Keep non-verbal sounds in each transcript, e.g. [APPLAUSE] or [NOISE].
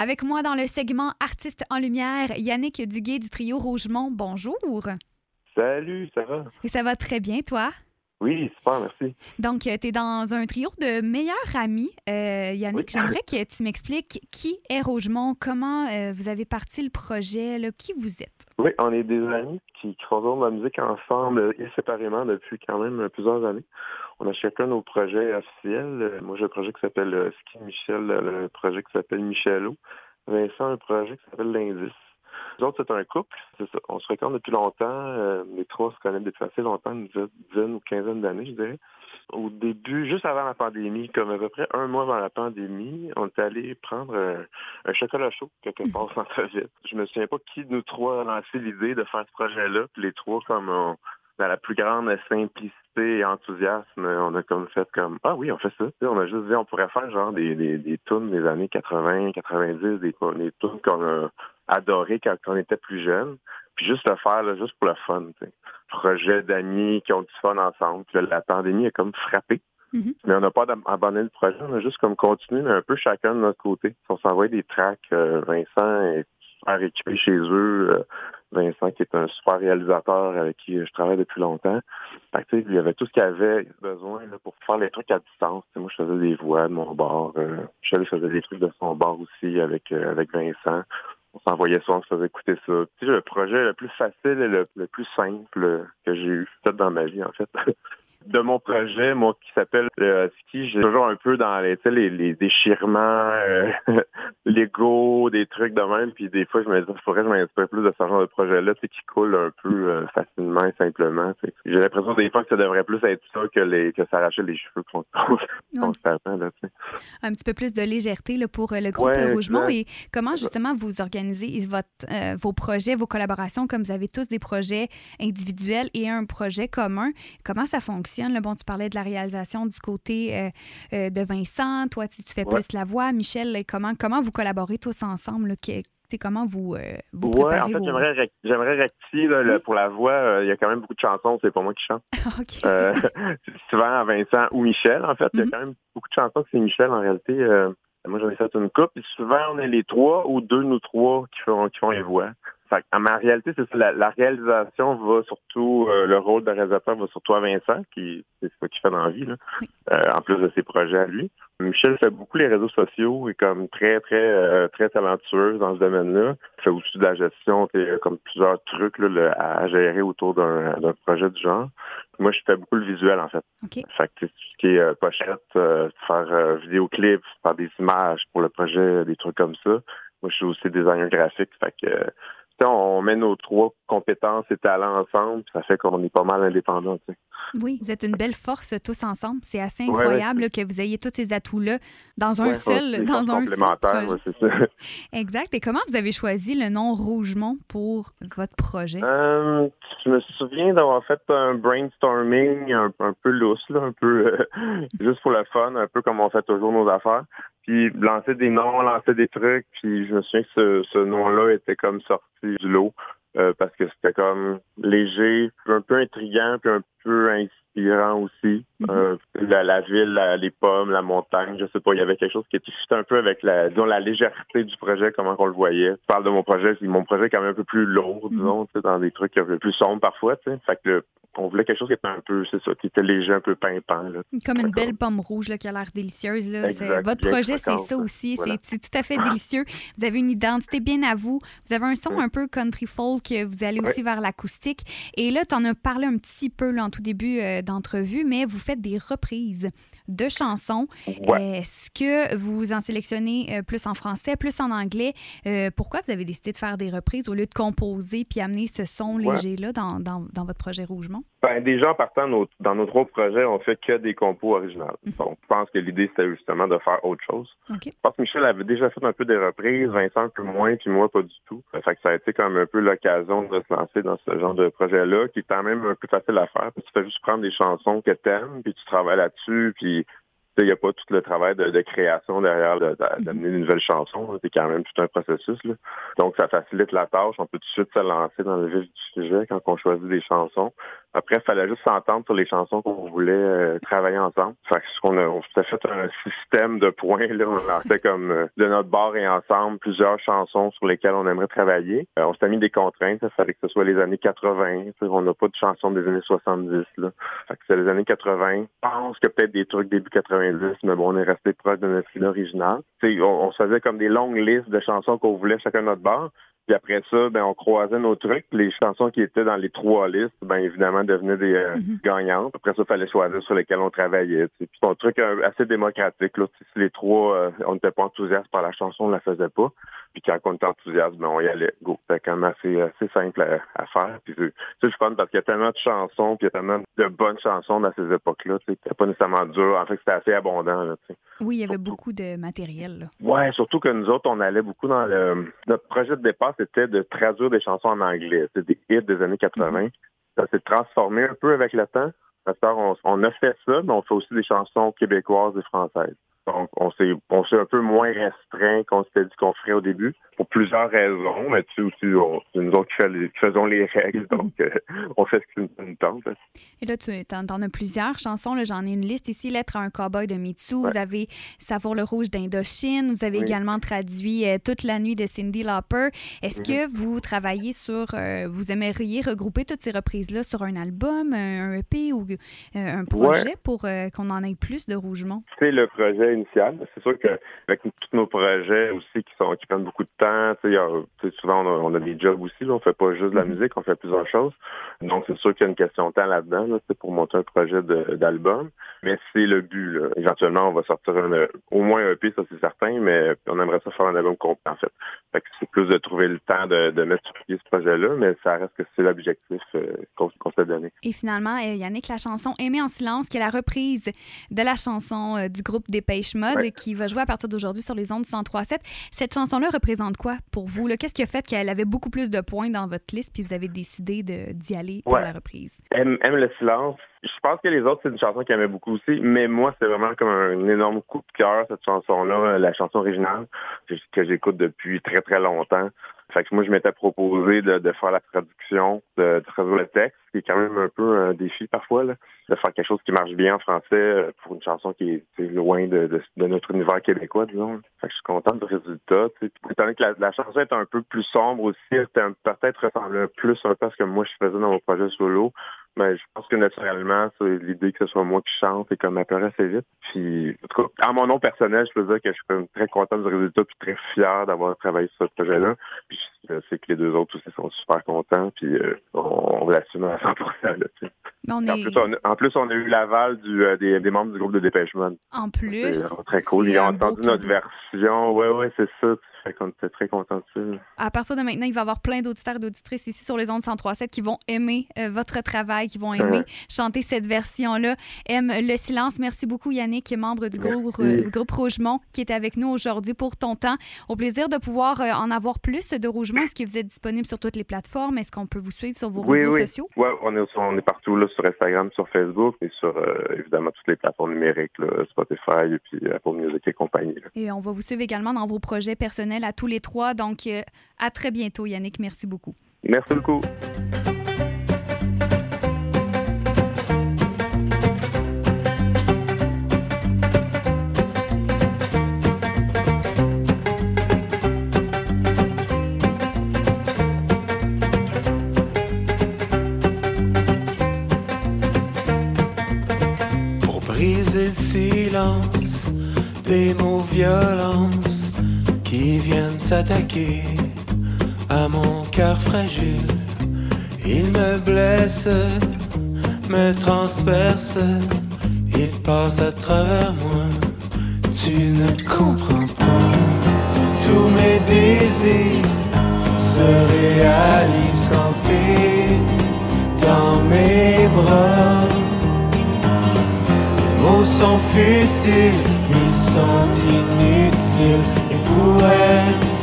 Avec moi dans le segment Artistes en lumière, Yannick Duguay du trio Rougemont. Bonjour. Salut, ça va? Et ça va très bien, toi? Oui, super, merci. Donc, tu es dans un trio de meilleurs amis. Euh, Yannick, j'aimerais que tu m'expliques qui est Rougemont, comment euh, vous avez parti le projet, là, qui vous êtes. Oui, on est des amis qui, qui font de la musique ensemble et séparément depuis quand même plusieurs années. On a chacun nos projets officiels. Moi, j'ai un projet qui s'appelle Ski Michel, le projet qui s'appelle Michelo. Vincent, un projet qui s'appelle L'Indice. Nous autres, c'est un couple, c'est ça. On se fréquente depuis longtemps. Euh, les trois se connaissent depuis assez longtemps, une dizaine ou quinzaine d'années, je dirais. Au début, juste avant la pandémie, comme à peu près un mois avant la pandémie, on est allé prendre un, chocolat chaud quelque part [LAUGHS] sans vite. Je me souviens pas qui de nous trois a lancé l'idée de faire ce projet-là. les trois, comme dans la plus grande simplicité et enthousiasme, on a comme fait comme Ah oui, on fait ça. On a juste dit on pourrait faire genre des, des, des tunes des années 80, 90, des, des tunes qu'on a adorées quand on était plus jeune. Puis juste le faire, là, juste pour le fun. Projet d'amis qui ont du fun ensemble. la pandémie a comme frappé. Mm-hmm. Mais on n'a pas abandonné le projet, on a juste comme continué, un peu chacun de notre côté. On s'envoie des tracks. Euh, Vincent est super équipé chez eux. Euh, Vincent, qui est un super réalisateur avec qui je travaille depuis longtemps. Fait que, il y avait tout ce qu'il avait besoin là, pour faire les trucs à distance. moi, je faisais des voix de mon bord. Euh, Michel faisait des trucs de son bord aussi avec, euh, avec Vincent. On s'envoyait ça, on se faisait écouter ça. Tu sais, le projet le plus facile et le, le plus simple que j'ai eu, peut-être dans ma vie, en fait. [LAUGHS] de mon projet, moi, qui s'appelle le ski, j'ai toujours un peu dans les, les, les déchirements, euh, [LAUGHS] l'ego, des trucs de même, puis des fois, je me dis, il faudrait que je m'inspire plus de ce genre de projet-là, qui coule un peu euh, facilement et simplement. J'ai l'impression des fois que ça devrait plus être ça que, les, que s'arracher les cheveux [LAUGHS] constamment. Là, un petit peu plus de légèreté là, pour euh, le groupe Rougemont. Et comment, justement, vous organisez votre, vos projets, vos collaborations, comme vous avez tous des projets individuels et un projet commun, comment ça fonctionne? Bon, tu parlais de la réalisation du côté euh, euh, de Vincent. Toi, tu, fais plus la voix. Michel, comment, comment vous collaborez tous ensemble? comment vous, euh, vous préparez en fait, j'aimerais, j'aimerais rectifier pour la voix. Il y a quand même beaucoup de chansons, c'est pas moi qui chante. [LAUGHS] c'est [LAUGHS] souvent Vincent ou Michel, en fait. Il y a mm-hmm. quand même beaucoup de chansons que c'est Michel, en réalité. moi, j'en ai fait une coupe. souvent, on est les trois ou deux, nous trois, qui font, qui font les voix. Fait, en ma réalité, c'est ça. La, réalisation va surtout, euh, le rôle de réalisateur va surtout à Vincent, qui c'est ce qu'il fait dans la vie, là, euh, en plus de ses projets à lui. Michel fait beaucoup les réseaux sociaux et comme très, très, euh, très talentueux dans ce domaine-là. Fait aussi de la gestion, comme plusieurs trucs là, à gérer autour d'un projet du genre. Moi, je fais beaucoup le visuel, en fait. Fait que tout ce qui est pochette, faire vidéoclips, faire des images pour le projet, des trucs comme ça. Moi, je suis aussi designer graphique. Fait que on met nos trois compétences et talents ensemble, ça fait qu'on est pas mal indépendants. Oui, vous êtes une belle force tous ensemble. C'est assez incroyable que vous ayez tous ces atouts-là dans un seul, dans un seul c'est ça. [LAUGHS] Exact. Et comment vous avez choisi le nom Rougemont pour votre projet? Euh, je me souviens d'avoir fait un brainstorming un, peu lousse, un peu euh, [LAUGHS] juste pour le fun, un peu comme on fait toujours nos affaires puis lancer des noms, lancer des trucs, puis je me souviens que ce, nom-là était comme sorti du lot euh, parce que c'était comme léger, un peu intriguant, puis un peu inspirant aussi. Mhm. Euh, la, ville, les pommes, la montagne, je sais pas, il y avait quelque chose qui était un peu avec la, disons, la légèreté du projet, comment on le voyait. Je parle de mon projet, mon projet est quand même un peu plus lourd, mhm. disons, dans des trucs un peu plus sombres parfois, tu sais. Fait que on voulait quelque chose qui était un peu, c'est ça, qui était léger, un peu pimpant. Comme une belle pomme rouge là, qui a l'air délicieuse. Là. votre projet, c'est ça aussi. C'est tout à fait délicieux. Vous avez une identité bien à vous. Vous avez un son un peu country folk. Vous allez aussi vers l'acoustique. Et là, tu en as parlé un petit peu là, en tout début euh, d'entrevue, mais vous faites des reprises de chansons. Est-ce que vous en sélectionnez euh, plus en français, plus en anglais? Euh, pourquoi vous avez décidé de faire des reprises au lieu de composer puis amener ce son léger-là dans, dans, dans, votre projet Rougemont? Ben, déjà, en partant dans nos trois projets, on fait que des compos originales. Mhm. Donc, je pense que l'idée, c'était justement de faire autre chose. Je pense que Michel avait déjà fait un peu des reprises, Vincent peu moins, puis moi pas du tout. Fait que ça a été comme un peu l'occasion de se lancer dans ce genre de projet-là, qui est quand même un peu facile à faire. Tu fais juste prendre des chansons que t'aimes, puis tu travailles là-dessus, puis il n'y a pas tout le travail de, création derrière mm-hmm. d'amener une nouvelle chanson. C'est quand même tout un processus. Là. Donc, ça facilite la tâche. On peut tout de suite se lancer dans le vif du sujet quand on choisit des chansons. Après, il fallait juste s'entendre sur les chansons qu'on voulait euh, travailler ensemble. Fait qu'on a, on s'est fait un système de points. Là. On a fait comme euh, de notre bord et ensemble plusieurs chansons sur lesquelles on aimerait travailler. Euh, on s'est mis des contraintes. Il fallait que ce soit les années 80. On n'a pas de chansons des années 70. Là. Fait que c'est les années 80. Je pense que peut-être des trucs début 90, mais bon, on est resté proche de notre style original. On, on se faisait comme des longues listes de chansons qu'on voulait chacun de notre bord. Puis après ça, ben, on croisait nos trucs. Les chansons qui étaient dans les trois listes, ben, évidemment, devenaient des euh, mhm. gagnantes. Après ça, il fallait choisir sur lesquelles on travaillait. Puis c'est un truc euh, assez démocratique. Là. Si les trois, euh, on n'était pas enthousiastes par la chanson, on la faisait pas. Puis quand on était enthousiaste, ben, on y allait. Go. C'était quand même assez, assez simple à, faire. Puis c'est fun parce qu'il y a tellement de chansons, puis il y a tellement de bonnes chansons dans ces époques-là. C'était pas nécessairement dur. En fait, c'était assez abondant. Là, oui, il y avait beaucoup de matériel. Là. Ouais, surtout que nous autres, on allait beaucoup dans le... Notre projet de départ, c'était de traduire des chansons en anglais. C'est des hits des années 80. Mm-hmm. Ça s'est transformé un peu avec le temps. On, on a fait ça, mais on fait aussi des chansons québécoises et françaises. Donc, on s'est, on s'est un peu moins restreint qu'on s'était dit qu'on ferait au début, pour plusieurs raisons, mais tu sais aussi, c'est nous autres qui, faisons les règles, mhm. donc euh, [LAUGHS] on fait ce qui nous tente. Et là, tu en, as plusieurs chansons, là, j'en ai une liste ici, Lettre à un cowboy de Mitsu, vous avez Savoir le rouge d'Indochine, vous avez également traduit euh, Toute la nuit de Cindy Lauper. Est-ce que mhm. vous travaillez sur, euh, vous aimeriez regrouper toutes ces reprises-là sur un album, un, EP ou un projet pour qu'on en ait plus de Rougemont? C'est le projet c'est sûr qu'avec tous nos projets aussi qui sont qui prennent beaucoup de temps, souvent on a, des jobs aussi, là, on fait pas juste de la mm-hmm. musique, on fait plusieurs choses. Donc c'est sûr qu'il y a une question de temps là-dedans, c'est pour monter un projet d'album. Mais c'est le but. Là. Éventuellement, on va sortir au moins un EP, ça c'est certain, mais on aimerait ça faire un album complet en fait. C'est plus de trouver le temps de, mettre sur pied ce projet-là, mais ça reste que c'est l'objectif euh, qu'on s'est donné. Et finalement, euh, Yannick, la chanson Aimer en silence, qui est la reprise de la chanson euh, du groupe Dépêche Mode qui va jouer à partir d'aujourd'hui sur les ondes 103.7. Cette chanson-là représente quoi pour vous? Qu'est-ce qui a fait qu'elle avait beaucoup plus de points dans votre liste puis vous avez décidé d'y aller pour la reprise? Aime, le silence. Je pense que les autres, c'est une chanson qu'elle aimait beaucoup aussi, mais moi, c'est vraiment comme un énorme coup de cœur, cette chanson-là, la chanson originale, que j'écoute depuis très, très longtemps. Fait moi, je m'étais proposé de, faire la traduction, de, traduire le texte, qui est quand même un peu un défi parfois, là, de faire quelque chose qui marche bien en français euh, pour une chanson qui est, loin de, notre univers québécois, disons. Fait que je suis content du résultat. Étant donné que la, chanson est un peu plus sombre aussi, peut-être ressemble plus un peu à ce que moi je faisais dans mon projet solo. Mais je pense que naturellement, c'est l'idée que ce soit moi qui chante et comme m'appelle assez vite. Puis, en tout cas, à mon nom personnel, je peux dire que je suis très content du résultat puis très fier d'avoir travaillé sur ce projet-là. Puis je sais que les deux autres aussi sont super contents. Puis euh, on, va l'assumer à 100% en, plus, on a, eu l'aval euh, des, membres du groupe de Dépêche En plus. très cool. Ils ont entendu notre version. Oui, oui, c'est ça. Fait qu'on était très contents de ça. À partir de maintenant, il va y avoir plein d'auditeurs et d'auditrices ici sur les ondes 103.7 qui vont aimer euh, votre travail, qui vont aimer chanter cette version-là. Aime le silence. Merci beaucoup, Yannick, membre du groupe, euh, groupe Rougemont, qui est avec nous aujourd'hui pour ton temps. Au plaisir de pouvoir en avoir plus de Rougemont. Est-ce que vous êtes disponible sur toutes les plateformes? Est-ce qu'on peut vous suivre sur vos réseaux sociaux? Oui, on est, on est partout là, sur Instagram, sur Facebook et sur euh, évidemment toutes les plateformes numériques, Spotify et puis Apple Music et compagnie. Et on va vous suivre également dans vos projets personnels à tous les trois. Donc, euh, à très bientôt, Yannick. Merci beaucoup. Merci beaucoup. S'attaquer à mon cœur fragile. Ils me blessent, me transpercent, ils passent à travers moi. Tu ne comprends pas, tous mes désirs se réalisent quand t'es dans mes bras mots sont futiles, ils sont inutiles, ils pourraient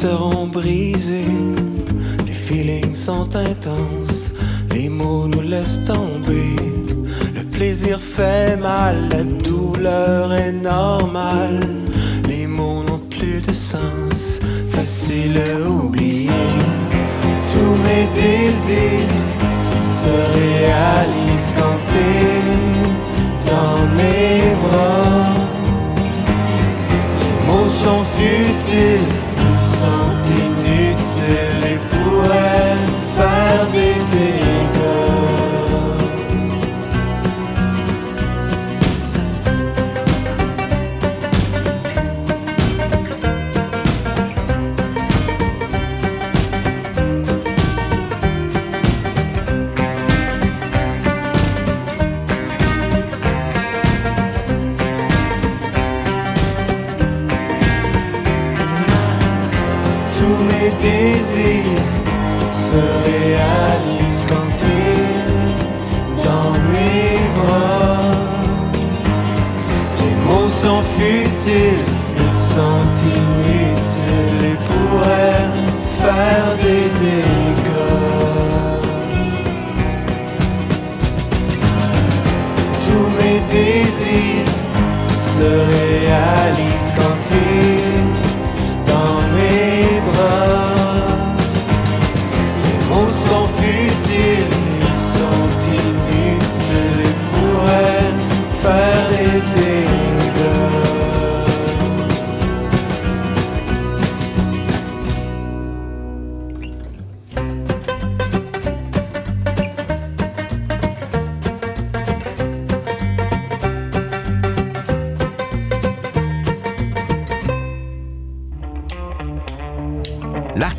seront brisés. Les feelings sont intenses, les mots nous laissent tomber. Le plaisir fait mal, la douleur est normale. Les mots n'ont plus de sens, facile à oublier. Tous mes désirs se réalisent.